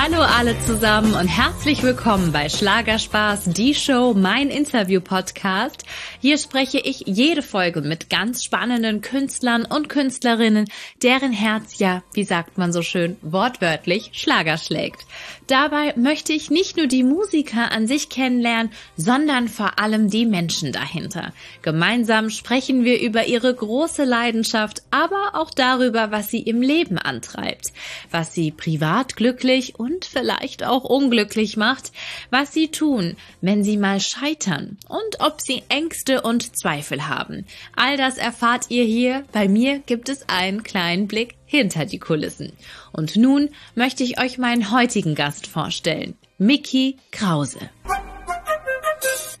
Hallo alle zusammen und herzlich willkommen bei Schlagerspaß, die Show, mein Interview-Podcast. Hier spreche ich jede Folge mit ganz spannenden Künstlern und Künstlerinnen, deren Herz ja, wie sagt man so schön, wortwörtlich Schlager schlägt. Dabei möchte ich nicht nur die Musiker an sich kennenlernen, sondern vor allem die Menschen dahinter. Gemeinsam sprechen wir über ihre große Leidenschaft, aber auch darüber, was sie im Leben antreibt, was sie privat glücklich und und vielleicht auch unglücklich macht, was sie tun, wenn sie mal scheitern und ob sie Ängste und Zweifel haben. All das erfahrt ihr hier. Bei mir gibt es einen kleinen Blick hinter die Kulissen. Und nun möchte ich euch meinen heutigen Gast vorstellen. Mickey Krause.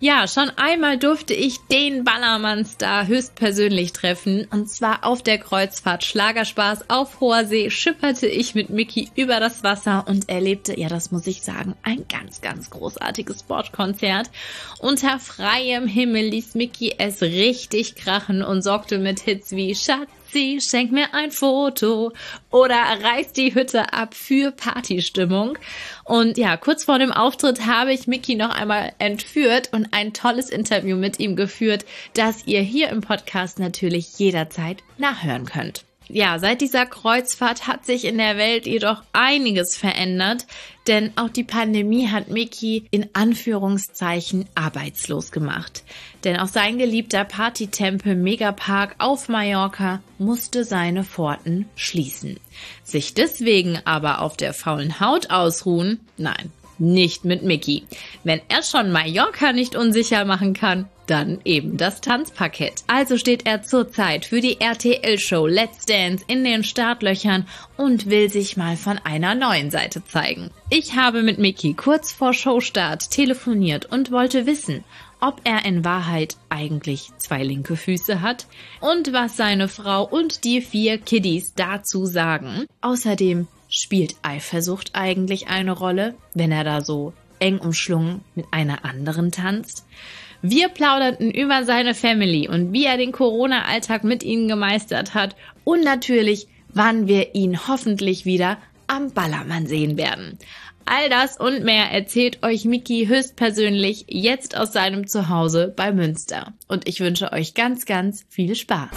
Ja, schon einmal durfte ich den Ballermann-Star höchstpersönlich treffen. Und zwar auf der Kreuzfahrt Schlagerspaß auf hoher See schipperte ich mit Mickey über das Wasser und erlebte, ja, das muss ich sagen, ein ganz, ganz großartiges Sportkonzert. Unter freiem Himmel ließ Mickey es richtig krachen und sorgte mit Hits wie Schatz sie schenk mir ein Foto oder reißt die Hütte ab für Partystimmung. Und ja, kurz vor dem Auftritt habe ich Mickey noch einmal entführt und ein tolles Interview mit ihm geführt, das ihr hier im Podcast natürlich jederzeit nachhören könnt. Ja, seit dieser Kreuzfahrt hat sich in der Welt jedoch einiges verändert, denn auch die Pandemie hat Mickey in Anführungszeichen arbeitslos gemacht. Denn auch sein geliebter Partytempel Megapark auf Mallorca musste seine Pforten schließen. Sich deswegen aber auf der faulen Haut ausruhen? Nein, nicht mit Mickey. Wenn er schon Mallorca nicht unsicher machen kann, dann eben das Tanzparkett. Also steht er zurzeit für die RTL-Show Let's Dance in den Startlöchern und will sich mal von einer neuen Seite zeigen. Ich habe mit Mickey kurz vor Showstart telefoniert und wollte wissen, ob er in Wahrheit eigentlich zwei linke Füße hat und was seine Frau und die vier Kiddies dazu sagen. Außerdem spielt Eifersucht eigentlich eine Rolle, wenn er da so eng umschlungen mit einer anderen tanzt? Wir plauderten über seine Family und wie er den Corona-Alltag mit ihnen gemeistert hat und natürlich, wann wir ihn hoffentlich wieder am Ballermann sehen werden. All das und mehr erzählt euch Miki höchstpersönlich jetzt aus seinem Zuhause bei Münster. Und ich wünsche euch ganz, ganz viel Spaß.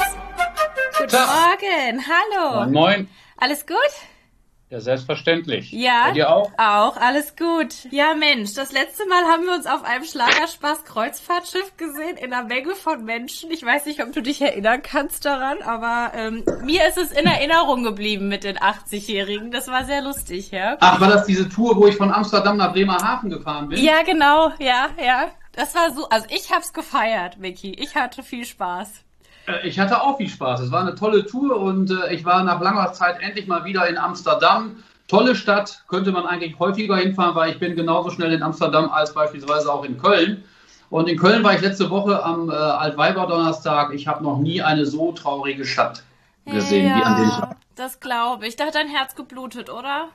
Guten Morgen, hallo. Moin, moin. Alles gut? Ja, selbstverständlich. Ja. Bei dir auch? Auch, alles gut. Ja, Mensch, das letzte Mal haben wir uns auf einem Schlagerspaß-Kreuzfahrtschiff gesehen, in einer Menge von Menschen. Ich weiß nicht, ob du dich erinnern kannst daran, aber ähm, mir ist es in Erinnerung geblieben mit den 80-Jährigen. Das war sehr lustig, ja. Ach, war das diese Tour, wo ich von Amsterdam nach Bremerhaven gefahren bin? Ja, genau, ja, ja. Das war so, also ich hab's gefeiert, Vicky. Ich hatte viel Spaß. Äh, ich hatte auch viel Spaß. Es war eine tolle Tour und äh, ich war nach langer Zeit endlich mal wieder in Amsterdam. Tolle Stadt, könnte man eigentlich häufiger hinfahren, weil ich bin genauso schnell in Amsterdam als beispielsweise auch in Köln. Und in Köln war ich letzte Woche am äh, Altweiber-Donnerstag. Ich habe noch nie eine so traurige Stadt gesehen ja, wie an dem Tag. Das glaube ich. Da hat dein Herz geblutet, oder?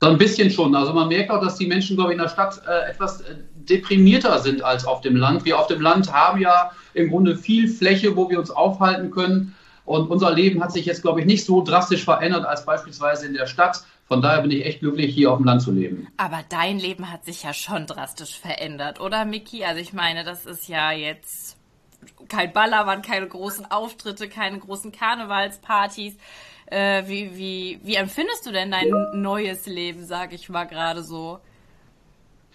So ein bisschen schon. Also man merkt auch, dass die Menschen, glaube ich, in der Stadt äh, etwas äh, deprimierter sind als auf dem Land. Wir auf dem Land haben ja im Grunde viel Fläche, wo wir uns aufhalten können. Und unser Leben hat sich jetzt, glaube ich, nicht so drastisch verändert als beispielsweise in der Stadt. Von daher bin ich echt glücklich, hier auf dem Land zu leben. Aber dein Leben hat sich ja schon drastisch verändert, oder, Miki? Also ich meine, das ist ja jetzt kein Ballermann, keine großen Auftritte, keine großen Karnevalspartys. Äh, wie, wie, wie empfindest du denn dein neues Leben, sage ich mal gerade so?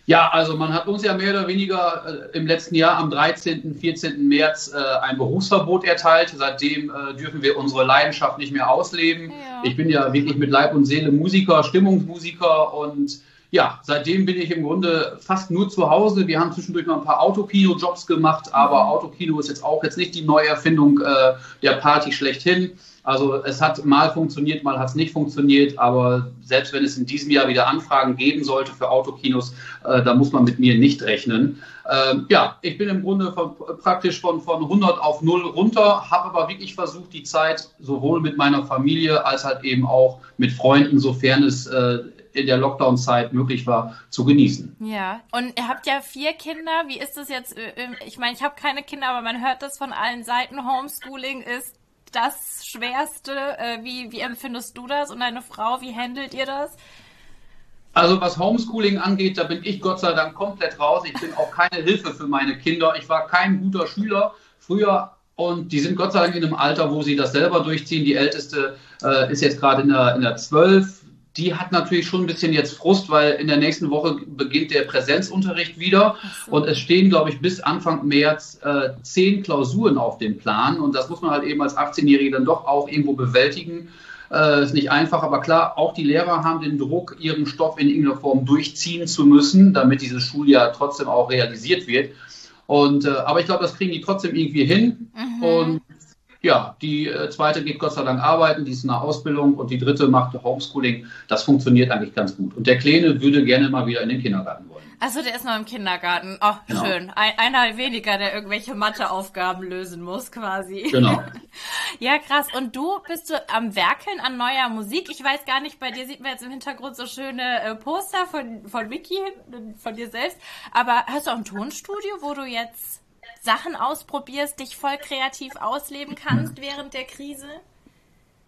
Ja, also man hat uns ja mehr oder weniger äh, im letzten Jahr am 13., 14. März äh, ein Berufsverbot erteilt. Seitdem äh, dürfen wir unsere Leidenschaft nicht mehr ausleben. Ja. Ich bin ja wirklich mit Leib und Seele Musiker, Stimmungsmusiker und ja, seitdem bin ich im Grunde fast nur zu Hause. Wir haben zwischendurch mal ein paar Autokino-Jobs gemacht, aber mhm. Autokino ist jetzt auch jetzt nicht die Neuerfindung äh, der Party schlechthin. Also es hat mal funktioniert, mal hat es nicht funktioniert, aber selbst wenn es in diesem Jahr wieder Anfragen geben sollte für Autokinos, äh, da muss man mit mir nicht rechnen. Ähm, ja, ich bin im Grunde von, praktisch von, von 100 auf 0 runter, habe aber wirklich versucht, die Zeit sowohl mit meiner Familie als halt eben auch mit Freunden, sofern es äh, in der Lockdown-Zeit möglich war, zu genießen. Ja, und ihr habt ja vier Kinder. Wie ist das jetzt? Äh, ich meine, ich habe keine Kinder, aber man hört das von allen Seiten. Homeschooling ist das Schwerste. Äh, wie, wie empfindest du das und deine Frau? Wie handelt ihr das? Also was Homeschooling angeht, da bin ich Gott sei Dank komplett raus. Ich bin auch keine Hilfe für meine Kinder. Ich war kein guter Schüler früher und die sind Gott sei Dank in einem Alter, wo sie das selber durchziehen. Die älteste äh, ist jetzt gerade in der, in der 12. Die hat natürlich schon ein bisschen jetzt Frust, weil in der nächsten Woche beginnt der Präsenzunterricht wieder. So. Und es stehen, glaube ich, bis Anfang März äh, zehn Klausuren auf dem Plan. Und das muss man halt eben als 18-Jährige dann doch auch irgendwo bewältigen. Äh, ist nicht einfach, aber klar, auch die Lehrer haben den Druck, ihren Stoff in irgendeiner Form durchziehen zu müssen, damit dieses Schuljahr trotzdem auch realisiert wird. Und, äh, aber ich glaube, das kriegen die trotzdem irgendwie hin. Mhm. Und ja, die äh, zweite geht Gott sei Dank arbeiten, die ist in der Ausbildung und die dritte macht Homeschooling. Das funktioniert eigentlich ganz gut. Und der Kleine würde gerne mal wieder in den Kindergarten wollen. Also der ist noch im Kindergarten. Oh, genau. schön. Ein, einer weniger, der irgendwelche Matheaufgaben lösen muss, quasi. Genau. ja, krass. Und du bist du am Werkeln an neuer Musik? Ich weiß gar nicht, bei dir sieht man jetzt im Hintergrund so schöne äh, Poster von, von Mickey, von dir selbst. Aber hast du auch ein Tonstudio, wo du jetzt Sachen ausprobierst, dich voll kreativ ausleben kannst während der Krise?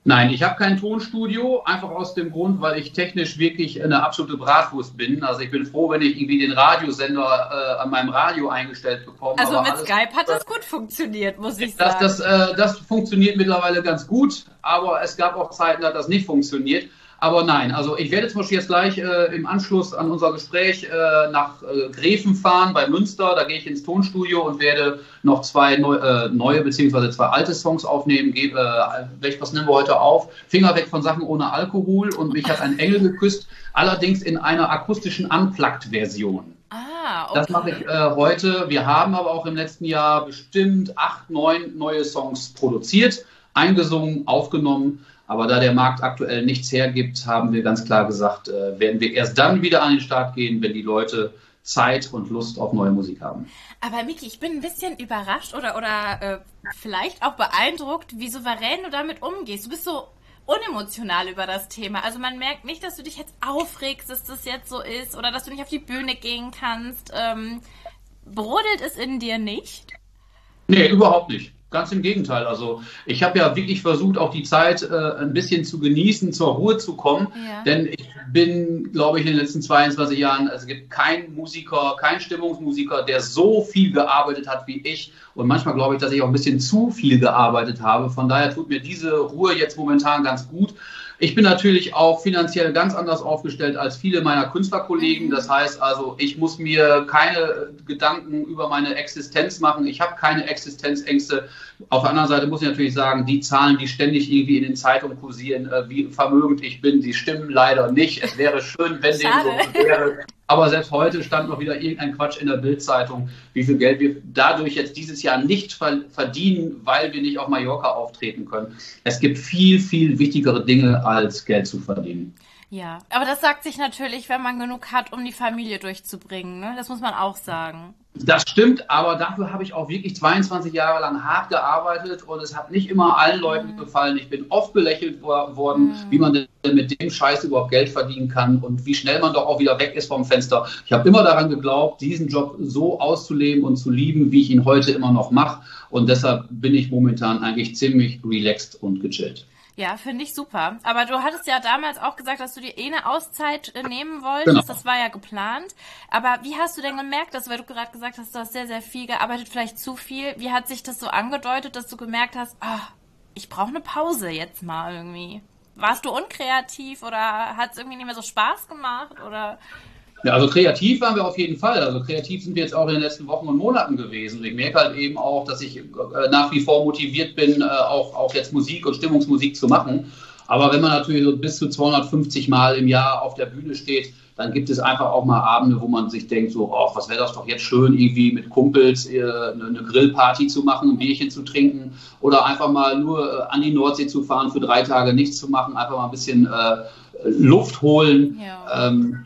Nein, ich habe kein Tonstudio, einfach aus dem Grund, weil ich technisch wirklich eine absolute Bratwurst bin. Also ich bin froh, wenn ich irgendwie den Radiosender äh, an meinem Radio eingestellt bekomme. Also mit Skype hat das gut funktioniert, muss ich sagen. Das, das, äh, das funktioniert mittlerweile ganz gut, aber es gab auch Zeiten, da hat das nicht funktioniert. Aber nein, also ich werde zum Beispiel jetzt gleich äh, im Anschluss an unser Gespräch äh, nach äh, Greven fahren bei Münster. Da gehe ich ins Tonstudio und werde noch zwei neu, äh, neue beziehungsweise zwei alte Songs aufnehmen. Ge äh, was nehmen wir heute auf? Finger weg von Sachen ohne Alkohol und mich hat ein Engel geküsst, allerdings in einer akustischen Unplugged-Version. Ah, okay. Das mache ich äh, heute. Wir haben aber auch im letzten Jahr bestimmt acht, neun neue Songs produziert, eingesungen, aufgenommen. Aber da der Markt aktuell nichts hergibt, haben wir ganz klar gesagt, äh, werden wir erst dann wieder an den Start gehen, wenn die Leute Zeit und Lust auf neue Musik haben. Aber Miki, ich bin ein bisschen überrascht oder, oder äh, vielleicht auch beeindruckt, wie souverän du damit umgehst. Du bist so unemotional über das Thema. Also man merkt nicht, dass du dich jetzt aufregst, dass das jetzt so ist oder dass du nicht auf die Bühne gehen kannst. Ähm, brodelt es in dir nicht? Nee, überhaupt nicht. Ganz im Gegenteil. Also ich habe ja wirklich versucht, auch die Zeit äh, ein bisschen zu genießen, zur Ruhe zu kommen. Ja. Denn ich bin, glaube ich, in den letzten 22 Jahren, also es gibt keinen Musiker, keinen Stimmungsmusiker, der so viel gearbeitet hat wie ich. Und manchmal glaube ich, dass ich auch ein bisschen zu viel gearbeitet habe. Von daher tut mir diese Ruhe jetzt momentan ganz gut. Ich bin natürlich auch finanziell ganz anders aufgestellt als viele meiner Künstlerkollegen. Das heißt also, ich muss mir keine Gedanken über meine Existenz machen. Ich habe keine Existenzängste. Auf der anderen Seite muss ich natürlich sagen, die Zahlen, die ständig irgendwie in den Zeitungen kursieren, äh, wie vermögend ich bin, die stimmen leider nicht. Es wäre schön, wenn dem so wäre. Aber selbst heute stand noch wieder irgendein Quatsch in der Bildzeitung, wie viel Geld wir dadurch jetzt dieses Jahr nicht verdienen, weil wir nicht auf Mallorca auftreten können. Es gibt viel, viel wichtigere Dinge, als Geld zu verdienen. Ja, aber das sagt sich natürlich, wenn man genug hat, um die Familie durchzubringen. Ne? Das muss man auch sagen. Das stimmt, aber dafür habe ich auch wirklich 22 Jahre lang hart gearbeitet und es hat nicht immer allen Leuten gefallen. Ich bin oft belächelt worden, mhm. wie man denn mit dem Scheiß überhaupt Geld verdienen kann und wie schnell man doch auch wieder weg ist vom Fenster. Ich habe immer daran geglaubt, diesen Job so auszuleben und zu lieben, wie ich ihn heute immer noch mache. Und deshalb bin ich momentan eigentlich ziemlich relaxed und gechillt. Ja, finde ich super. Aber du hattest ja damals auch gesagt, dass du dir eh eine Auszeit äh, nehmen wolltest. Genau. Das war ja geplant. Aber wie hast du denn gemerkt, dass, weil du gerade gesagt hast, du hast sehr, sehr viel gearbeitet, vielleicht zu viel. Wie hat sich das so angedeutet, dass du gemerkt hast, ah, ich brauche eine Pause jetzt mal irgendwie? Warst du unkreativ oder hat es irgendwie nicht mehr so Spaß gemacht oder? Ja, also kreativ waren wir auf jeden Fall. Also kreativ sind wir jetzt auch in den letzten Wochen und Monaten gewesen. Und ich merke halt eben auch, dass ich äh, nach wie vor motiviert bin, äh, auch, auch jetzt Musik und Stimmungsmusik zu machen. Aber wenn man natürlich so bis zu 250 Mal im Jahr auf der Bühne steht, dann gibt es einfach auch mal Abende, wo man sich denkt, so, oh, was wäre das doch jetzt schön, irgendwie mit Kumpels äh, eine Grillparty zu machen, ein Bierchen zu trinken oder einfach mal nur an die Nordsee zu fahren, für drei Tage nichts zu machen, einfach mal ein bisschen äh, Luft holen. Ja. Ähm,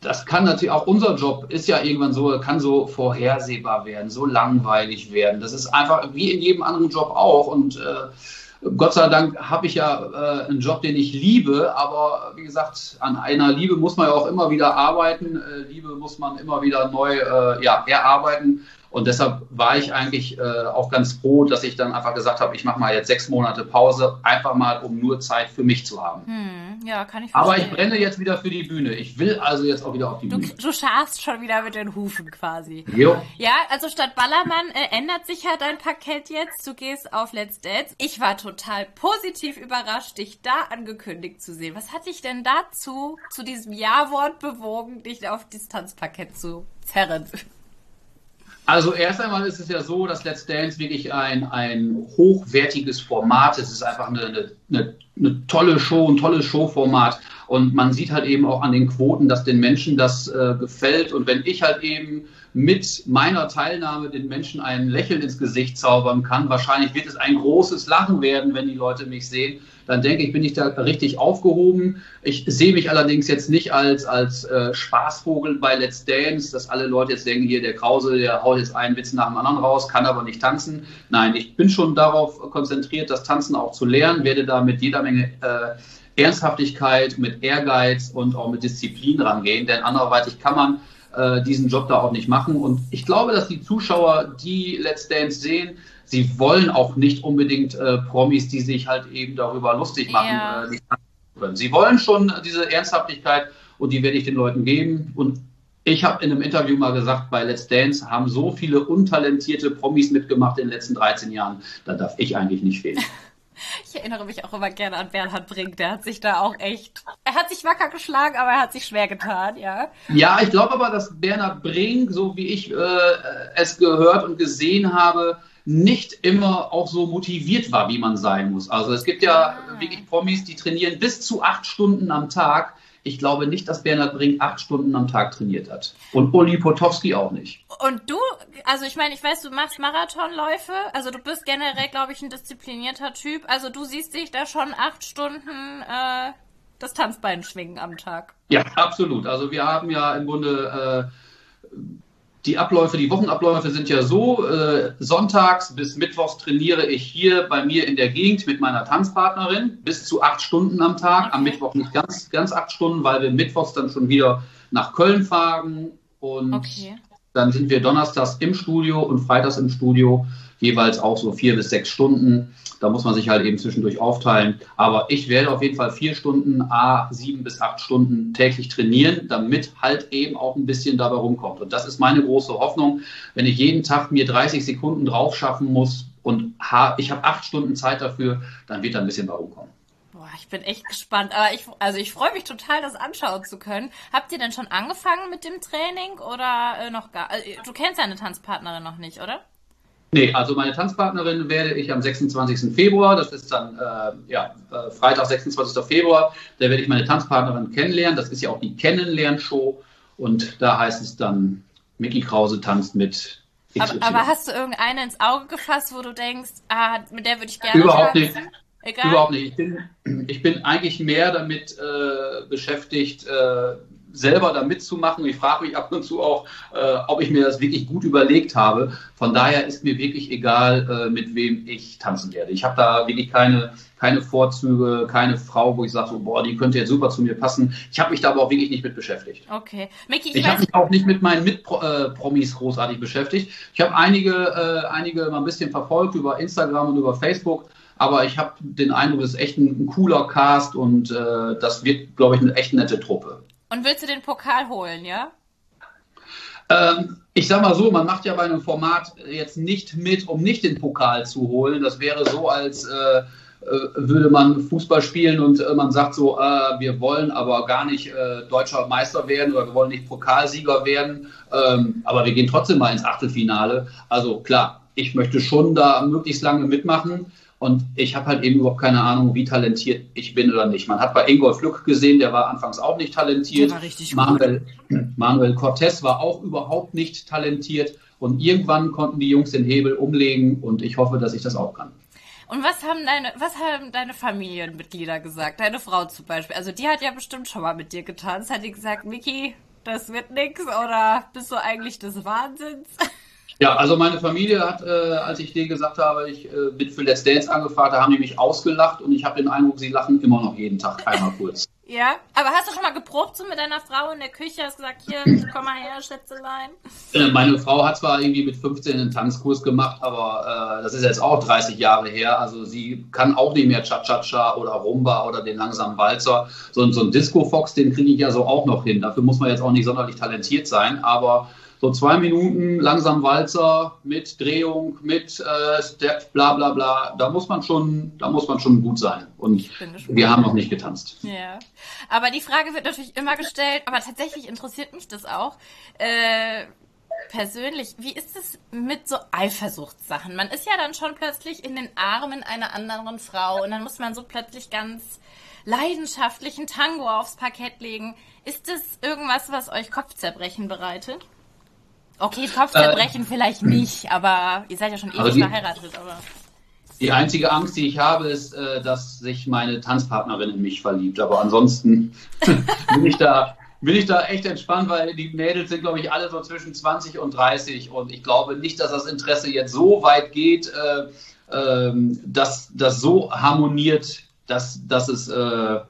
das kann natürlich auch unser Job ist ja irgendwann so, kann so vorhersehbar werden, so langweilig werden. Das ist einfach wie in jedem anderen Job auch. Und äh, Gott sei Dank habe ich ja äh, einen Job, den ich liebe, aber wie gesagt, an einer Liebe muss man ja auch immer wieder arbeiten. Äh, Liebe muss man immer wieder neu äh, ja, erarbeiten. Und deshalb war ich eigentlich äh, auch ganz froh, dass ich dann einfach gesagt habe, ich mache mal jetzt sechs Monate Pause, einfach mal, um nur Zeit für mich zu haben. Hm, ja, kann ich verstehen. Aber ich brenne jetzt wieder für die Bühne. Ich will also jetzt auch wieder auf die du, Bühne. Du scharfst schon wieder mit den Hufen quasi. Jo. Ja, also statt Ballermann äh, ändert sich ja dein Parkett jetzt. Du gehst auf Let's Dance. Ich war total positiv überrascht, dich da angekündigt zu sehen. Was hat dich denn dazu, zu diesem Ja-Wort bewogen, dich auf Distanzparkett zu zerren? Also erst einmal ist es ja so, dass Let's Dance wirklich ein, ein hochwertiges Format ist. Es ist einfach eine, eine, eine tolle Show, ein tolles Showformat. Und man sieht halt eben auch an den Quoten, dass den Menschen das äh, gefällt. Und wenn ich halt eben mit meiner Teilnahme den Menschen ein Lächeln ins Gesicht zaubern kann, wahrscheinlich wird es ein großes Lachen werden, wenn die Leute mich sehen, dann denke ich, bin ich da richtig aufgehoben. Ich sehe mich allerdings jetzt nicht als, als äh, Spaßvogel bei Let's Dance, dass alle Leute jetzt denken, hier der Krause, der haut jetzt einen Witz nach dem anderen raus, kann aber nicht tanzen. Nein, ich bin schon darauf konzentriert, das Tanzen auch zu lernen, werde da mit jeder Menge äh, Ernsthaftigkeit, mit Ehrgeiz und auch mit Disziplin rangehen, denn anderweitig kann man äh, diesen Job da auch nicht machen. Und ich glaube, dass die Zuschauer, die Let's Dance sehen, sie wollen auch nicht unbedingt äh, Promis, die sich halt eben darüber lustig machen. Ja. Äh, sie wollen schon diese Ernsthaftigkeit und die werde ich den Leuten geben. Und ich habe in einem Interview mal gesagt, bei Let's Dance haben so viele untalentierte Promis mitgemacht in den letzten 13 Jahren, da darf ich eigentlich nicht fehlen. Ich erinnere mich auch immer gerne an Bernhard Brink. Der hat sich da auch echt. Er hat sich wacker geschlagen, aber er hat sich schwer getan, ja. Ja, ich glaube aber, dass Bernhard Brink, so wie ich äh, es gehört und gesehen habe, nicht immer auch so motiviert war, wie man sein muss. Also es gibt ja ah. wirklich Promis, die trainieren bis zu acht Stunden am Tag. Ich glaube nicht, dass Bernhard Brink acht Stunden am Tag trainiert hat. Und Uli Potowski auch nicht. Und du, also ich meine, ich weiß, du machst Marathonläufe. Also du bist generell, glaube ich, ein disziplinierter Typ. Also du siehst dich da schon acht Stunden äh, das Tanzbein schwingen am Tag. Ja, absolut. Also wir haben ja im Grunde äh, die Abläufe, die Wochenabläufe sind ja so, äh, sonntags bis mittwochs trainiere ich hier bei mir in der Gegend mit meiner Tanzpartnerin bis zu acht Stunden am Tag. Am Mittwoch nicht ganz, ganz acht Stunden, weil wir mittwochs dann schon wieder nach Köln fahren und okay. dann sind wir donnerstags im Studio und freitags im Studio, jeweils auch so vier bis sechs Stunden. Da muss man sich halt eben zwischendurch aufteilen. Aber ich werde auf jeden Fall vier Stunden, a sieben bis acht Stunden täglich trainieren, damit halt eben auch ein bisschen dabei rumkommt. Und das ist meine große Hoffnung. Wenn ich jeden Tag mir 30 Sekunden drauf schaffen muss und ich habe acht Stunden Zeit dafür, dann wird da ein bisschen bei rumkommen. Boah, ich bin echt gespannt. Aber ich, also ich freue mich total, das anschauen zu können. Habt ihr denn schon angefangen mit dem Training oder äh, noch gar? Also, du kennst deine Tanzpartnerin noch nicht, oder? Nee, also meine Tanzpartnerin werde ich am 26. Februar, das ist dann äh, ja, äh, Freitag, 26. Februar, da werde ich meine Tanzpartnerin kennenlernen. Das ist ja auch die Kennenlernshow und da heißt es dann, Mickey Krause tanzt mit. Aber, aber hast du irgendeine ins Auge gefasst, wo du denkst, ah, mit der würde ich gerne Überhaupt tanzen? nicht. Egal. Überhaupt nicht. Ich bin, ich bin eigentlich mehr damit äh, beschäftigt, äh, selber da mitzumachen. Ich frage mich ab und zu auch, äh, ob ich mir das wirklich gut überlegt habe. Von daher ist mir wirklich egal, äh, mit wem ich tanzen werde. Ich habe da wirklich keine, keine Vorzüge, keine Frau, wo ich sage, so, boah, die könnte jetzt super zu mir passen. Ich habe mich da aber auch wirklich nicht mit beschäftigt. Okay. Mickey, ich ich habe mich auch nicht mit meinen Mitpromis großartig beschäftigt. Ich habe einige, äh, einige mal ein bisschen verfolgt über Instagram und über Facebook. Aber ich habe den Eindruck, es ist echt ein, ein cooler Cast und äh, das wird, glaube ich, eine echt nette Truppe. Und willst du den Pokal holen, ja? Ähm, ich sag mal so, man macht ja bei einem Format jetzt nicht mit, um nicht den Pokal zu holen. Das wäre so, als äh, äh würde man Fußball spielen und äh, man sagt so, äh, wir wollen aber gar nicht äh, deutscher Meister werden oder wir wollen nicht Pokalsieger werden, ähm, aber wir gehen trotzdem mal ins Achtelfinale. Also klar, ich möchte schon da möglichst lange mitmachen. Und ich habe halt eben überhaupt keine Ahnung, wie talentiert ich bin oder nicht. Man hat bei Ingolf Lück gesehen, der war anfangs auch nicht talentiert. Manuel. Manuel Cortez war auch überhaupt nicht talentiert. Und irgendwann konnten die Jungs den Hebel umlegen und ich hoffe, dass ich das auch kann. Und was haben deine, was haben deine Familienmitglieder gesagt? Deine Frau zum Beispiel. Also die hat ja bestimmt schon mal mit dir getanzt. Hat die gesagt, Miki, das wird nix oder bist du eigentlich des Wahnsinns? Ja, also meine Familie hat, äh, als ich denen gesagt habe, ich äh, bin für Let's Dance angefragt, da haben die mich ausgelacht und ich habe den Eindruck, sie lachen immer noch jeden Tag einmal kurz. Ja, aber hast du schon mal geprobt so mit deiner Frau in der Küche? Hast gesagt, hier, komm mal her, Schätzelein. Äh, meine Frau hat zwar irgendwie mit 15 einen Tanzkurs gemacht, aber äh, das ist jetzt auch 30 Jahre her. Also sie kann auch nicht mehr Cha-Cha-Cha oder Rumba oder den langsamen Walzer. So, so ein Disco-Fox, den kriege ich ja so auch noch hin. Dafür muss man jetzt auch nicht sonderlich talentiert sein, aber so zwei Minuten langsam Walzer mit Drehung, mit äh, Step, bla bla bla. Da muss man schon, da muss man schon gut sein. Und wir haben noch nicht getanzt. Ja. Aber die Frage wird natürlich immer gestellt, aber tatsächlich interessiert mich das auch. Äh, persönlich, wie ist es mit so Eifersuchtssachen? Man ist ja dann schon plötzlich in den Armen einer anderen Frau und dann muss man so plötzlich ganz leidenschaftlichen Tango aufs Parkett legen. Ist das irgendwas, was euch Kopfzerbrechen bereitet? Okay, Kopfzerbrechen äh, vielleicht nicht, aber ihr seid ja schon ewig die, verheiratet. Aber. Die einzige Angst, die ich habe, ist, äh, dass sich meine Tanzpartnerin in mich verliebt. Aber ansonsten bin ich da bin ich da echt entspannt, weil die Mädels sind, glaube ich, alle so zwischen 20 und 30 und ich glaube nicht, dass das Interesse jetzt so weit geht, äh, äh, dass das so harmoniert, dass, dass es äh,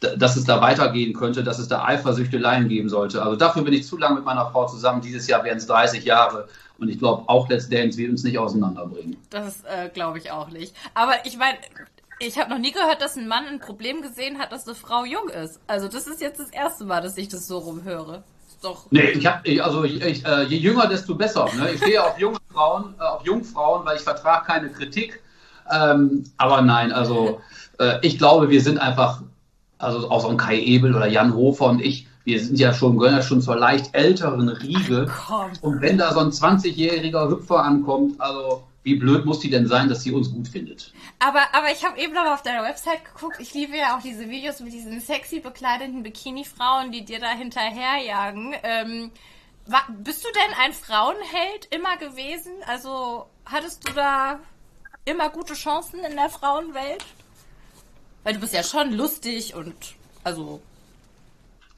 dass es da weitergehen könnte, dass es da Eifersüchteleien geben sollte. Also dafür bin ich zu lange mit meiner Frau zusammen. Dieses Jahr werden es 30 Jahre. Und ich glaube, auch Let's Dance wird uns nicht auseinanderbringen. Das äh, glaube ich auch nicht. Aber ich meine, ich habe noch nie gehört, dass ein Mann ein Problem gesehen hat, dass eine Frau jung ist. Also das ist jetzt das erste Mal, dass ich das so rumhöre. Doch. Nee, ich hab, also ich, ich, äh, je jünger, desto besser. Ne? Ich stehe auf junge Frauen, äh, auf Jungfrauen, weil ich vertrage keine Kritik. Ähm, aber nein, also äh, ich glaube, wir sind einfach also auch so ein Kai Ebel oder Jan Hofer und ich, wir sind ja schon, gehören ja schon zur leicht älteren Riege. Ach, und wenn da so ein 20-jähriger Hüpfer ankommt, also wie blöd muss die denn sein, dass sie uns gut findet? Aber, aber ich habe eben noch auf deiner Website geguckt. Ich liebe ja auch diese Videos mit diesen sexy bekleideten Bikini-Frauen, die dir da hinterherjagen. Ähm, war, bist du denn ein Frauenheld immer gewesen? Also hattest du da immer gute Chancen in der Frauenwelt? Weil du bist ja schon lustig und also.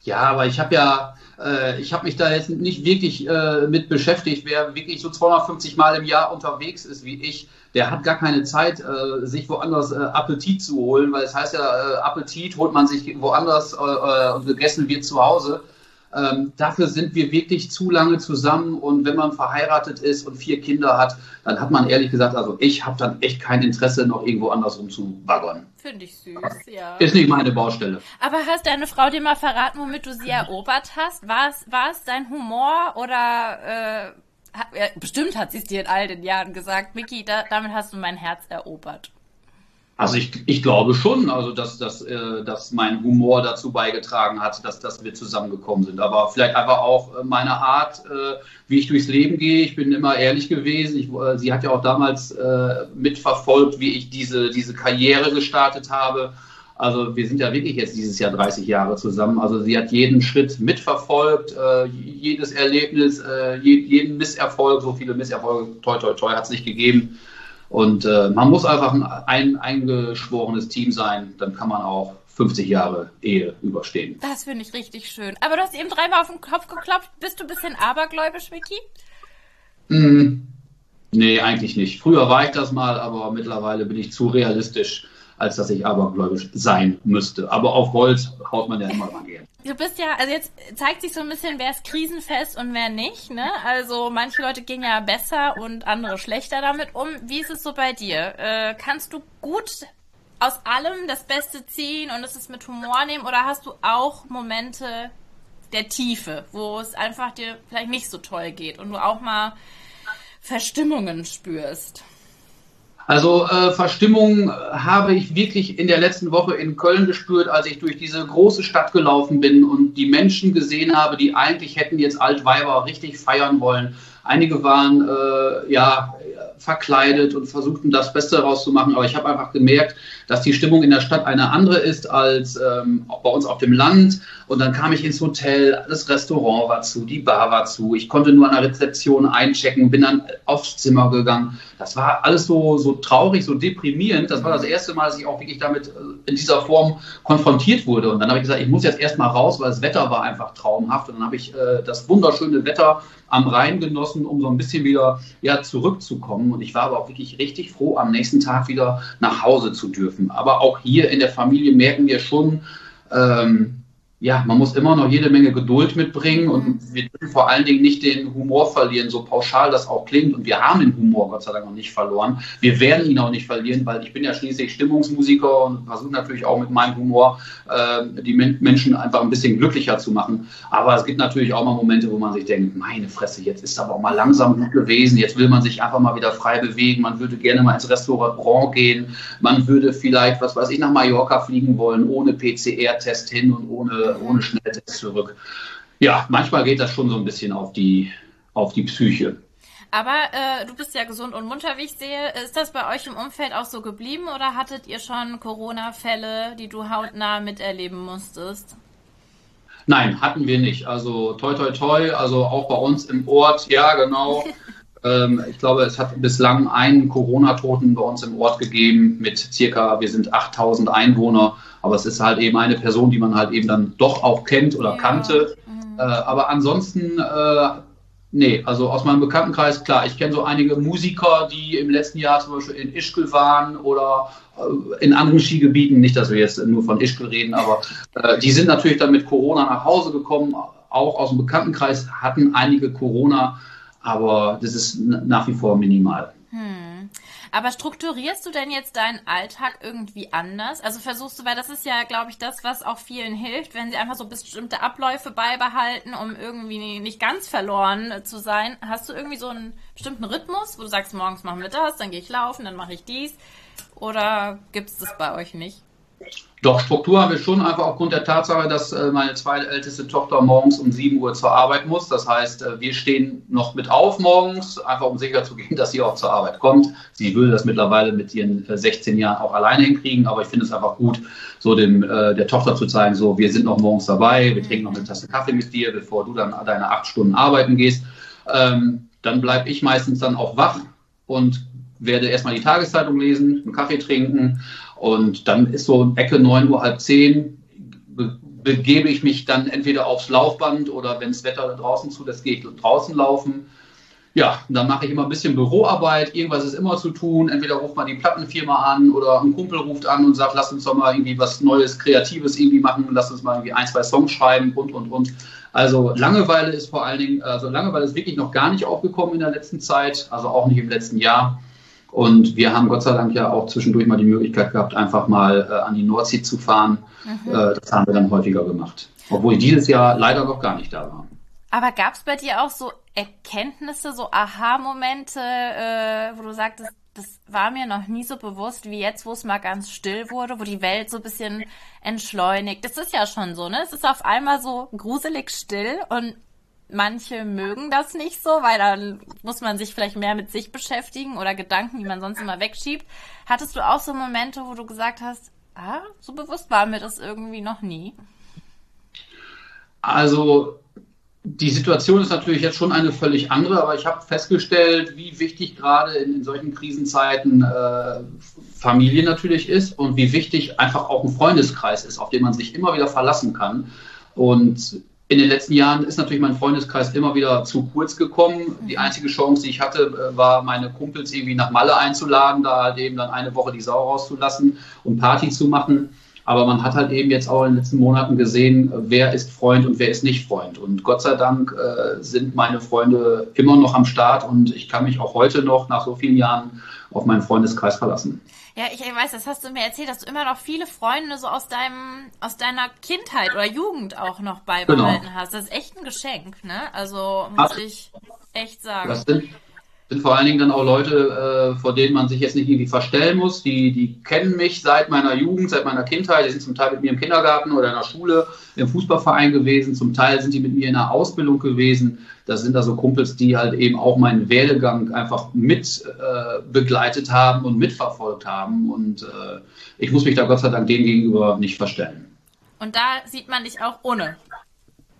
Ja, aber ich habe ja, äh, ich habe mich da jetzt nicht wirklich äh, mit beschäftigt. Wer wirklich so 250 Mal im Jahr unterwegs ist wie ich, der hat gar keine Zeit, äh, sich woanders äh, Appetit zu holen, weil es heißt ja, äh, Appetit holt man sich woanders äh, und gegessen wird zu Hause. Ähm, dafür sind wir wirklich zu lange zusammen und wenn man verheiratet ist und vier Kinder hat, dann hat man ehrlich gesagt, also ich habe dann echt kein Interesse, noch irgendwo anders rumzubaggern. Finde ich süß, ja. Ist nicht meine Baustelle. Aber hast deine Frau dir mal verraten, womit du sie erobert hast? War es, war es dein Humor oder äh, hat, ja, bestimmt hat sie es dir in all den Jahren gesagt, Miki, da, damit hast du mein Herz erobert. Also ich, ich glaube schon, also dass, dass, äh, dass mein Humor dazu beigetragen hat, dass, dass wir zusammengekommen sind. Aber vielleicht einfach auch äh, meine Art, äh, wie ich durchs Leben gehe. Ich bin immer ehrlich gewesen. Ich, äh, sie hat ja auch damals äh, mitverfolgt, wie ich diese, diese Karriere gestartet habe. Also wir sind ja wirklich jetzt dieses Jahr 30 Jahre zusammen. Also sie hat jeden Schritt mitverfolgt, äh, jedes Erlebnis, äh, jeden Misserfolg, so viele Misserfolge, toi toi toi, hat es nicht gegeben. Und äh, man muss einfach ein, ein eingeschworenes Team sein, dann kann man auch 50 Jahre Ehe überstehen. Das finde ich richtig schön. Aber du hast eben dreimal auf den Kopf geklopft. Bist du ein bisschen abergläubisch, Vicky? Mm, nee, eigentlich nicht. Früher war ich das mal, aber mittlerweile bin ich zu realistisch als dass ich abergläubisch sein müsste. Aber auf Holz haut man ja immer mal gern. Du bist ja, also jetzt zeigt sich so ein bisschen, wer ist krisenfest und wer nicht, ne? Also manche Leute gehen ja besser und andere schlechter damit um. Wie ist es so bei dir? Äh, kannst du gut aus allem das Beste ziehen und es ist mit Humor nehmen oder hast du auch Momente der Tiefe, wo es einfach dir vielleicht nicht so toll geht und du auch mal Verstimmungen spürst? Also äh, Verstimmung habe ich wirklich in der letzten Woche in Köln gespürt, als ich durch diese große Stadt gelaufen bin und die Menschen gesehen habe, die eigentlich hätten jetzt Altweiber richtig feiern wollen. Einige waren äh, ja verkleidet und versuchten das Beste daraus zu machen, aber ich habe einfach gemerkt, dass die Stimmung in der Stadt eine andere ist als ähm, bei uns auf dem Land. Und dann kam ich ins Hotel, das Restaurant war zu, die Bar war zu. Ich konnte nur an der Rezeption einchecken, bin dann aufs Zimmer gegangen. Das war alles so, so traurig, so deprimierend. Das war das erste Mal, dass ich auch wirklich damit äh, in dieser Form konfrontiert wurde. Und dann habe ich gesagt, ich muss jetzt erstmal raus, weil das Wetter war einfach traumhaft. Und dann habe ich äh, das wunderschöne Wetter am Rhein genossen, um so ein bisschen wieder ja, zurückzukommen. Und ich war aber auch wirklich richtig froh, am nächsten Tag wieder nach Hause zu dürfen. Aber auch hier in der Familie merken wir schon, ähm, ja, man muss immer noch jede Menge Geduld mitbringen und mhm. wir dürfen vor allen Dingen nicht den Humor verlieren, so pauschal das auch klingt. Und wir haben den Humor Gott sei Dank noch nicht verloren. Wir werden ihn auch nicht verlieren, weil ich bin ja schließlich Stimmungsmusiker und versuche natürlich auch mit meinem Humor äh, die Men Menschen einfach ein bisschen glücklicher zu machen. Aber es gibt natürlich auch mal Momente, wo man sich denkt, meine Fresse, jetzt ist aber auch mal langsam gut gewesen, jetzt will man sich einfach mal wieder frei bewegen, man würde gerne mal ins Restaurant gehen, man würde vielleicht, was weiß ich, nach Mallorca fliegen wollen, ohne PCR-Test hin und ohne ohne Schnelltest zurück. Ja, manchmal geht das schon so ein bisschen auf die, auf die Psyche. Aber äh, du bist ja gesund und munter, wie ich sehe. Ist das bei euch im Umfeld auch so geblieben oder hattet ihr schon Corona-Fälle, die du hautnah miterleben musstest? Nein, hatten wir nicht. Also toi toi toi, also auch bei uns im Ort, ja genau. ähm, ich glaube, es hat bislang einen Corona-Toten bei uns im Ort gegeben mit circa, wir sind 8000 Einwohner. Aber es ist halt eben eine Person, die man halt eben dann doch auch kennt oder ja. kannte. Mhm. Äh, aber ansonsten, äh, nee, also aus meinem Bekanntenkreis, klar, ich kenne so einige Musiker, die im letzten Jahr zum Beispiel in Ischgl waren oder äh, in anderen Skigebieten, nicht, dass wir jetzt nur von Ischgl reden, aber äh, die sind natürlich dann mit Corona nach Hause gekommen, auch aus dem Bekanntenkreis hatten einige Corona, aber das ist nach wie vor minimal. Hm. Aber strukturierst du denn jetzt deinen Alltag irgendwie anders? Also versuchst du, weil das ist ja, glaube ich, das, was auch vielen hilft, wenn sie einfach so bestimmte Abläufe beibehalten, um irgendwie nicht ganz verloren zu sein. Hast du irgendwie so einen bestimmten Rhythmus, wo du sagst, morgens machen wir das, dann gehe ich laufen, dann mache ich dies? Oder gibt es das bei euch nicht? Doch, Struktur haben wir schon einfach aufgrund der Tatsache, dass äh, meine zweitälteste Tochter morgens um 7 Uhr zur Arbeit muss. Das heißt, äh, wir stehen noch mit auf morgens, einfach um sicher zu gehen, dass sie auch zur Arbeit kommt. Sie würde das mittlerweile mit ihren 16 äh, Jahren auch alleine hinkriegen, aber ich finde es einfach gut, so dem, der Tochter zu zeigen, so, wir sind noch morgens dabei, wir trinken noch eine Tasse Kaffee mit dir, bevor du dann deine acht Stunden arbeiten gehst. Ähm, dann bleibe ich meistens dann auch wach und werde erstmal die Tageszeitung lesen, einen Kaffee trinken und dann ist so Ecke 9 Uhr, halb 10, be begebe ich mich dann entweder aufs Laufband oder wenn das Wetter draußen zulässt, gehe ich draußen laufen. Ja, dann mache ich immer ein bisschen Büroarbeit, irgendwas ist immer zu tun. Entweder ruft man die Plattenfirma an oder ein Kumpel ruft an und sagt, lass uns doch mal irgendwie was Neues, Kreatives irgendwie machen und lass uns mal irgendwie ein, zwei Songs schreiben und, und, und. Also Langeweile ist vor allen Dingen, also Langeweile ist wirklich noch gar nicht aufgekommen in der letzten Zeit, also auch nicht im letzten Jahr. Und wir haben Gott sei Dank ja auch zwischendurch mal die Möglichkeit gehabt, einfach mal äh, an die Nordsee zu fahren. Mhm. Äh, das haben wir dann häufiger gemacht. Obwohl dieses Jahr leider noch gar nicht da war. Aber gab es bei dir auch so Erkenntnisse, so Aha-Momente, äh, wo du sagtest, das war mir noch nie so bewusst wie jetzt, wo es mal ganz still wurde, wo die Welt so ein bisschen entschleunigt. Das ist ja schon so, ne? Es ist auf einmal so gruselig still und manche mögen das nicht so, weil dann muss man sich vielleicht mehr mit sich beschäftigen oder Gedanken, die man sonst immer wegschiebt. Hattest du auch so Momente, wo du gesagt hast, ah, so bewusst war mir das irgendwie noch nie? Also die Situation ist natürlich jetzt schon eine völlig andere, aber ich habe festgestellt, wie wichtig gerade in, in solchen Krisenzeiten äh, Familie natürlich ist und wie wichtig einfach auch ein Freundeskreis ist, auf den man sich immer wieder verlassen kann. Und in den letzten Jahren ist natürlich mein Freundeskreis immer wieder zu kurz gekommen. Die mhm. einzige Chance, die ich hatte, äh, war, meine Kumpels irgendwie nach Malle einzuladen, da halt eben dann eine Woche die Sau rauszulassen und Party zu machen. Aber man hat halt eben jetzt auch in den letzten Monaten gesehen, wer ist Freund und wer ist nicht Freund. Und Gott sei Dank äh, sind meine Freunde immer noch am Start und ich kann mich auch heute noch nach so vielen Jahren auf meinen Freundeskreis verlassen. Ja, ich weiß, das hast du mir erzählt, dass du immer noch viele Freunde so aus deinem, aus deiner Kindheit oder Jugend auch noch beibehalten genau. hast. Das ist echt ein Geschenk, ne? Also muss Ach, ich echt sagen. Das sind, sind vor allen Dingen dann auch Leute, äh, vor denen man sich jetzt nicht irgendwie verstellen muss. Die, die kennen mich seit meiner Jugend, seit meiner Kindheit. Die sind zum Teil mit mir im Kindergarten oder in der Schule, im Fußballverein gewesen. Zum Teil sind die mit mir in der Ausbildung gewesen. Das sind also Kumpels, die halt eben auch meinen Werdegang einfach mit äh, begleitet haben und mitverfolgt haben. Und äh, ich muss mich da Gott sei Dank denen gegenüber nicht verstellen. Und da sieht man dich auch ohne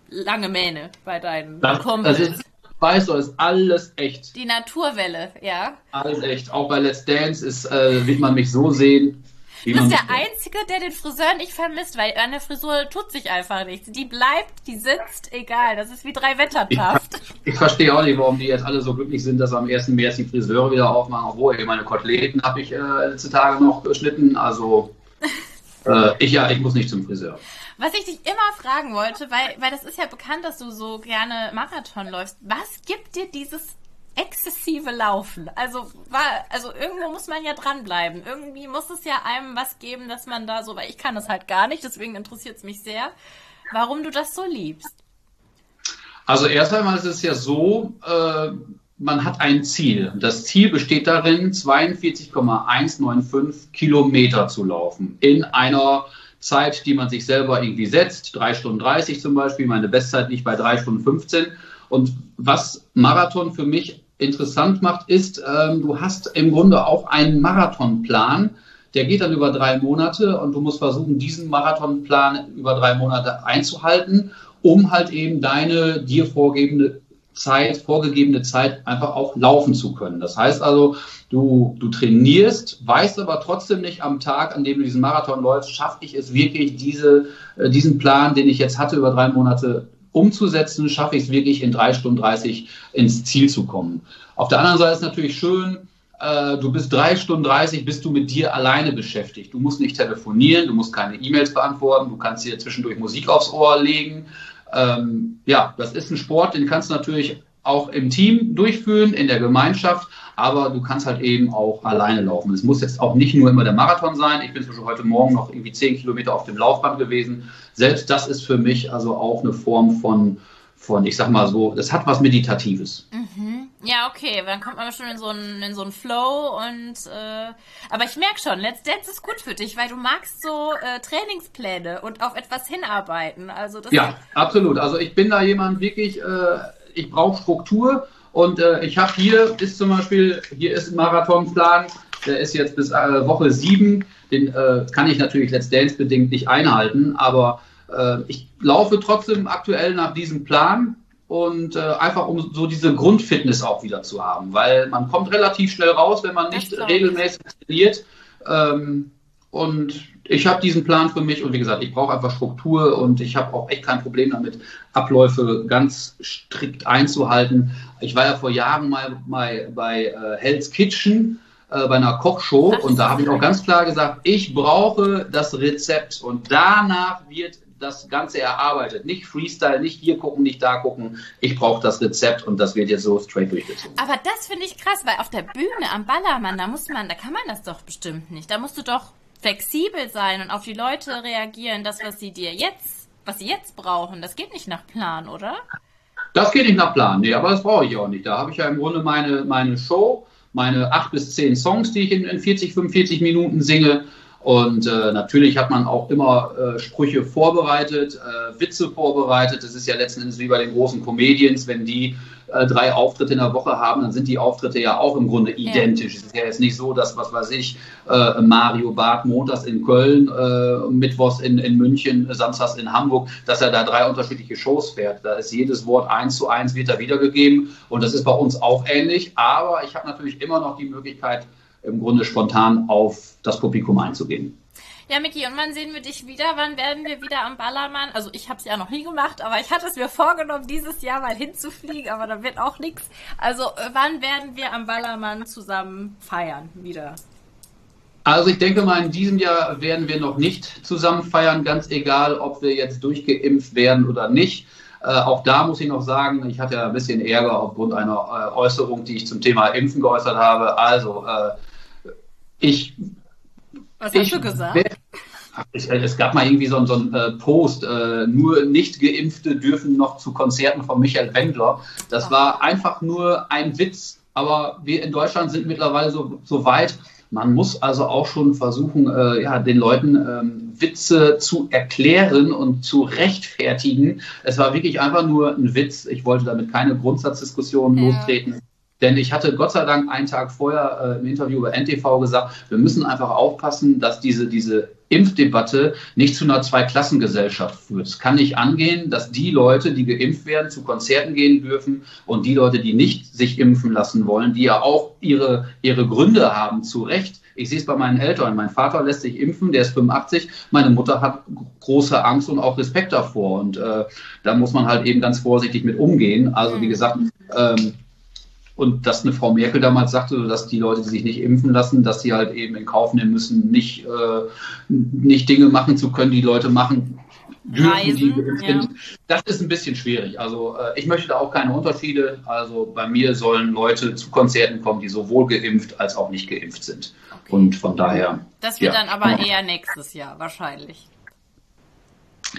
lange Mähne bei deinen das, Kumpels. Das ist, weißt du, ist alles echt. Die Naturwelle, ja. Alles echt. Auch bei Let's Dance ist, äh, wird man mich so sehen. Du bist der Einzige, der den Friseur nicht vermisst, weil an der Frisur tut sich einfach nichts. Die bleibt, die sitzt, egal. Das ist wie drei Wettertaft. Ich, ich verstehe auch nicht, warum die jetzt alle so glücklich sind, dass am 1. März die Friseure wieder aufmachen. Obwohl, meine Koteletten habe ich äh, letzte Tage noch geschnitten. Also äh, ich ja, ich muss nicht zum Friseur. Was ich dich immer fragen wollte, weil, weil das ist ja bekannt, dass du so gerne Marathon läufst. Was gibt dir dieses exzessive Laufen? Also, war, also irgendwo muss man ja dranbleiben. Irgendwie muss es ja einem was geben, dass man da so, weil ich kann das halt gar nicht, deswegen interessiert es mich sehr, warum du das so liebst. Also erst einmal ist es ja so, äh, man hat ein Ziel. Das Ziel besteht darin, 42,195 Kilometer zu laufen in einer Zeit, die man sich selber irgendwie setzt, drei Stunden 30 zum Beispiel, meine Bestzeit liegt bei drei Stunden 15. Und was Marathon für mich interessant macht, ist, ähm, du hast im Grunde auch einen Marathonplan, der geht dann über drei Monate und du musst versuchen, diesen Marathonplan über drei Monate einzuhalten, um halt eben deine dir vorgebende Zeit, vorgegebene Zeit einfach auch laufen zu können. Das heißt also, du, du trainierst, weißt aber trotzdem nicht am Tag, an dem du diesen Marathon läufst, schaffe ich es wirklich, diese, äh, diesen Plan, den ich jetzt hatte über drei Monate umzusetzen, schaffe ich es wirklich in drei Stunden 30 ins Ziel zu kommen. Auf der anderen Seite ist natürlich schön, äh, du bist drei Stunden 30, bist du mit dir alleine beschäftigt. Du musst nicht telefonieren, du musst keine E-Mails beantworten, du kannst dir zwischendurch Musik aufs Ohr legen ähm, ja, das ist ein Sport, den kannst du natürlich auch im Team durchführen, in der Gemeinschaft, aber du kannst halt eben auch alleine laufen. Es muss jetzt auch nicht nur immer der Marathon sein. Ich bin zum Beispiel heute Morgen noch irgendwie zehn Kilometer auf dem Laufband gewesen. Selbst das ist für mich also auch eine Form von, von ich sag mal so, das hat was Meditatives. Mhm. Ja, okay, dann kommt man schon in so einen, in so einen Flow und äh, aber ich merke schon, Let's Dance ist gut für dich, weil du magst so äh, Trainingspläne und auf etwas hinarbeiten. Also das ja, absolut. Also ich bin da jemand wirklich, äh, ich brauche Struktur und äh, ich habe hier ist zum Beispiel, hier ist ein Marathonplan, der ist jetzt bis äh, Woche sieben, den äh, kann ich natürlich Let's Dance bedingt nicht einhalten, aber äh, ich laufe trotzdem aktuell nach diesem Plan und äh, einfach um so diese Grundfitness auch wieder zu haben, weil man kommt relativ schnell raus, wenn man nicht regelmäßig trainiert. Ähm, und ich habe diesen Plan für mich und wie gesagt, ich brauche einfach Struktur und ich habe auch echt kein Problem damit, Abläufe ganz strikt einzuhalten. Ich war ja vor Jahren mal bei, bei äh, Hell's Kitchen äh, bei einer Kochshow und da habe ich auch ganz klar gesagt, ich brauche das Rezept und danach wird das Ganze erarbeitet. Nicht Freestyle, nicht hier gucken, nicht da gucken. Ich brauche das Rezept und das wird jetzt so straight durchgezogen. Aber das finde ich krass, weil auf der Bühne am Ballermann, da muss man, da kann man das doch bestimmt nicht. Da musst du doch flexibel sein und auf die Leute reagieren, das, was sie dir jetzt, was sie jetzt brauchen. Das geht nicht nach Plan, oder? Das geht nicht nach Plan, nee, aber das brauche ich auch nicht. Da habe ich ja im Grunde meine, meine Show, meine acht bis zehn Songs, die ich in, in 40, 45 Minuten singe. Und äh, natürlich hat man auch immer äh, Sprüche vorbereitet, äh, Witze vorbereitet. Das ist ja letzten Endes wie bei den großen Comedians, wenn die äh, drei Auftritte in der Woche haben, dann sind die Auftritte ja auch im Grunde identisch. Ja. Es ist ja jetzt nicht so, dass, was weiß ich, äh, Mario Barth montags in Köln, äh, mittwochs in, in München, samstags in Hamburg, dass er da drei unterschiedliche Shows fährt. Da ist jedes Wort eins zu eins wird da wiedergegeben. Und das ist bei uns auch ähnlich. Aber ich habe natürlich immer noch die Möglichkeit, im Grunde spontan auf das Publikum einzugehen. Ja, Miki, und wann sehen wir dich wieder? Wann werden wir wieder am Ballermann? Also ich habe es ja noch nie gemacht, aber ich hatte es mir vorgenommen, dieses Jahr mal hinzufliegen, aber da wird auch nichts. Also äh, wann werden wir am Ballermann zusammen feiern wieder? Also ich denke mal, in diesem Jahr werden wir noch nicht zusammen feiern, ganz egal, ob wir jetzt durchgeimpft werden oder nicht. Äh, auch da muss ich noch sagen, ich hatte ja ein bisschen Ärger aufgrund einer äh, Äußerung, die ich zum Thema Impfen geäußert habe. Also äh, ich. Was ich, hast du gesagt? es gab mal irgendwie so, so einen äh, Post, äh, nur Nicht-Geimpfte dürfen noch zu Konzerten von Michael Wendler. Das war einfach nur ein Witz Aber wir in Deutschland sind mittlerweile so, so weit, man muss also auch schon versuchen, äh, ja, den Leuten ähm, Witze zu erklären und zu rechtfertigen. Es war wirklich einfach nur ein Witz. Ich wollte damit keine Grundsatzdiskussion ja. lostreten. Denn ich hatte Gott sei Dank einen Tag vorher äh, im Interview bei NTV gesagt, wir müssen einfach aufpassen, dass diese, diese Impfdebatte nicht zu einer Zweiklassengesellschaft führt. Es kann nicht angehen, dass die Leute, die geimpft werden, zu Konzerten gehen dürfen und die Leute, die nicht sich impfen lassen wollen, die ja auch ihre, ihre Gründe haben, zu Recht. Ich sehe es bei meinen Eltern. Mein Vater lässt sich impfen, der ist 85. Meine Mutter hat große Angst und auch Respekt davor. Und äh, da muss man halt eben ganz vorsichtig mit umgehen. Also wie gesagt, ähm, und dass eine Frau Merkel damals sagte, dass die Leute, die sich nicht impfen lassen, dass sie halt eben in Kauf nehmen müssen, nicht, äh, nicht Dinge machen zu können, die Leute machen dürfen, Reisen, die geimpft ja. sind. Das ist ein bisschen schwierig. Also äh, ich möchte da auch keine Unterschiede. Also bei mir sollen Leute zu Konzerten kommen, die sowohl geimpft als auch nicht geimpft sind. Okay. Und von daher. Das wird ja. dann aber eher nächstes Jahr wahrscheinlich.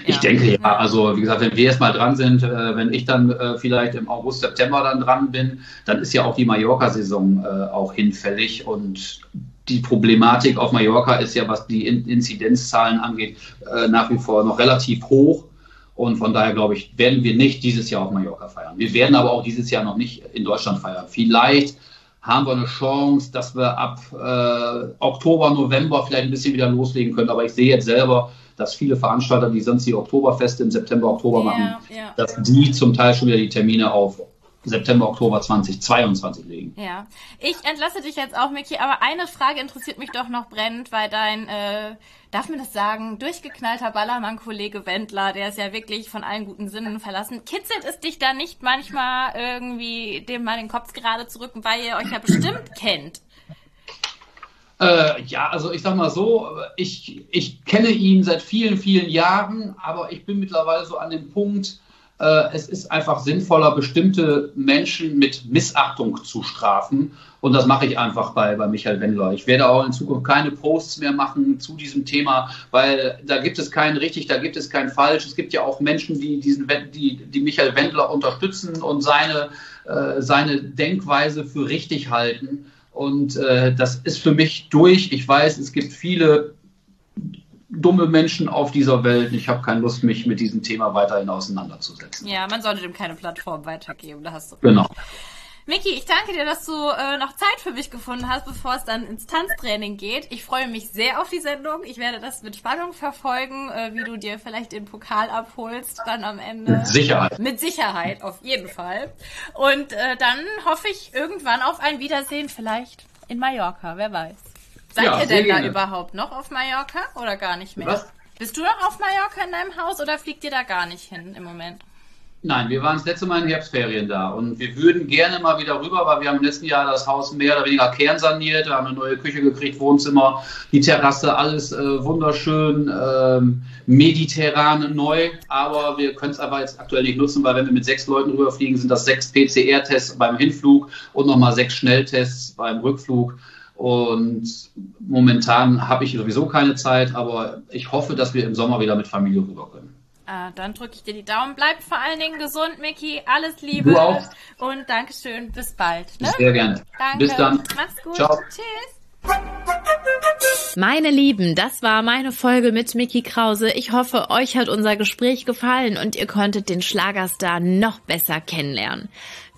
Ich ja. denke ja, also wie gesagt, wenn wir jetzt mal dran sind, äh, wenn ich dann äh, vielleicht im August, September dann dran bin, dann ist ja auch die Mallorca-Saison äh, auch hinfällig und die Problematik auf Mallorca ist ja, was die In Inzidenzzahlen angeht, äh, nach wie vor noch relativ hoch. Und von daher glaube ich, werden wir nicht dieses Jahr auf Mallorca feiern. Wir werden aber auch dieses Jahr noch nicht in Deutschland feiern. Vielleicht haben wir eine Chance, dass wir ab äh, Oktober, November vielleicht ein bisschen wieder loslegen können. Aber ich sehe jetzt selber, dass viele Veranstalter, die sonst die Oktoberfeste im September, Oktober machen, ja. dass die zum Teil schon wieder die Termine auf September, Oktober 2022 legen. Ja, ich entlasse dich jetzt auch, Miki, aber eine Frage interessiert mich doch noch brennend, weil dein, äh, darf man das sagen, durchgeknallter Ballermann-Kollege Wendler, der ist ja wirklich von allen guten Sinnen verlassen. Kitzelt es dich da nicht manchmal irgendwie dem mal den Kopf gerade zu rücken, weil ihr euch ja bestimmt kennt? Äh, ja, also ich sag mal so, ich, ich kenne ihn seit vielen, vielen Jahren, aber ich bin mittlerweile so an dem Punkt, äh, es ist einfach sinnvoller, bestimmte Menschen mit Missachtung zu strafen. Und das mache ich einfach bei, bei Michael Wendler. Ich werde auch in Zukunft keine Posts mehr machen zu diesem Thema, weil da gibt es keinen richtig, da gibt es keinen falsch. Es gibt ja auch Menschen, die diesen, die, die Michael Wendler unterstützen und seine, äh, seine Denkweise für richtig halten. Und äh, das ist für mich durch. Ich weiß, es gibt viele dumme Menschen auf dieser Welt. Ich habe keine Lust, mich mit diesem Thema weiterhin auseinanderzusetzen. Ja, man sollte dem keine Plattform weitergeben. Da hast du. Genau. Miki, ich danke dir, dass du äh, noch Zeit für mich gefunden hast, bevor es dann ins Tanztraining geht. Ich freue mich sehr auf die Sendung. Ich werde das mit Spannung verfolgen, äh, wie du dir vielleicht den Pokal abholst, dann am Ende. Mit Sicherheit. Mit Sicherheit, auf jeden Fall. Und äh, dann hoffe ich irgendwann auf ein Wiedersehen, vielleicht in Mallorca, wer weiß. Seid ja, ihr denn da überhaupt noch auf Mallorca oder gar nicht mehr? Was? Bist du noch auf Mallorca in deinem Haus oder fliegt ihr da gar nicht hin im Moment? Nein, wir waren das letzte Mal in Herbstferien da und wir würden gerne mal wieder rüber, weil wir haben im letzten Jahr das Haus mehr oder weniger kernsaniert, wir haben eine neue Küche gekriegt, Wohnzimmer, die Terrasse, alles äh, wunderschön, ähm, mediterran neu, aber wir können es aber jetzt aktuell nicht nutzen, weil wenn wir mit sechs Leuten rüberfliegen, sind das sechs PCR-Tests beim Hinflug und nochmal sechs Schnelltests beim Rückflug. Und momentan habe ich sowieso keine Zeit, aber ich hoffe, dass wir im Sommer wieder mit Familie rüber können. Ah, dann drücke ich dir die Daumen. Bleib vor allen Dingen gesund, Miki. Alles Liebe. Du auch. Und Dankeschön. Bis bald. Ne? Sehr gerne. Danke. Bis dann. Mach's gut. Ciao. Tschüss. Meine Lieben, das war meine Folge mit Mickey Krause. Ich hoffe, euch hat unser Gespräch gefallen und ihr konntet den Schlagerstar noch besser kennenlernen.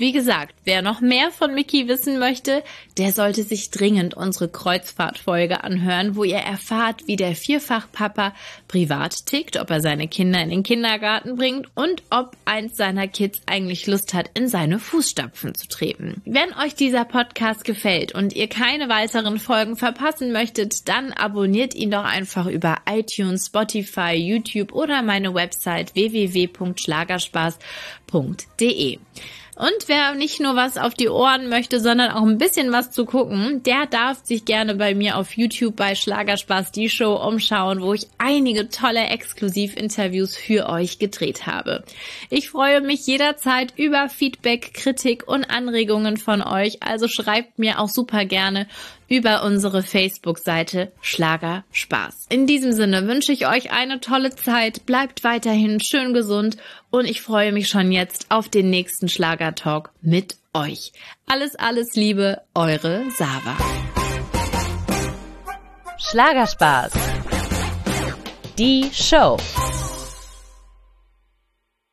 Wie gesagt, wer noch mehr von Mickey wissen möchte, der sollte sich dringend unsere Kreuzfahrtfolge anhören, wo ihr erfahrt, wie der Vierfachpapa privat tickt, ob er seine Kinder in den Kindergarten bringt und ob eins seiner Kids eigentlich Lust hat, in seine Fußstapfen zu treten. Wenn euch dieser Podcast gefällt und ihr keine weiteren Folgen verpassen möchtet, dann abonniert ihn doch einfach über iTunes, Spotify, YouTube oder meine Website www.schlagerspaß.de. Und wer nicht nur was auf die Ohren möchte, sondern auch ein bisschen was zu gucken, der darf sich gerne bei mir auf YouTube bei Schlagerspaß die Show umschauen, wo ich einige tolle Exklusivinterviews für euch gedreht habe. Ich freue mich jederzeit über Feedback, Kritik und Anregungen von euch, also schreibt mir auch super gerne über unsere Facebook-Seite Schlager Spaß. In diesem Sinne wünsche ich euch eine tolle Zeit, bleibt weiterhin schön gesund und ich freue mich schon jetzt auf den nächsten Schlager-Talk mit euch. Alles, alles Liebe, eure Sava. Schlagerspaß. Die Show.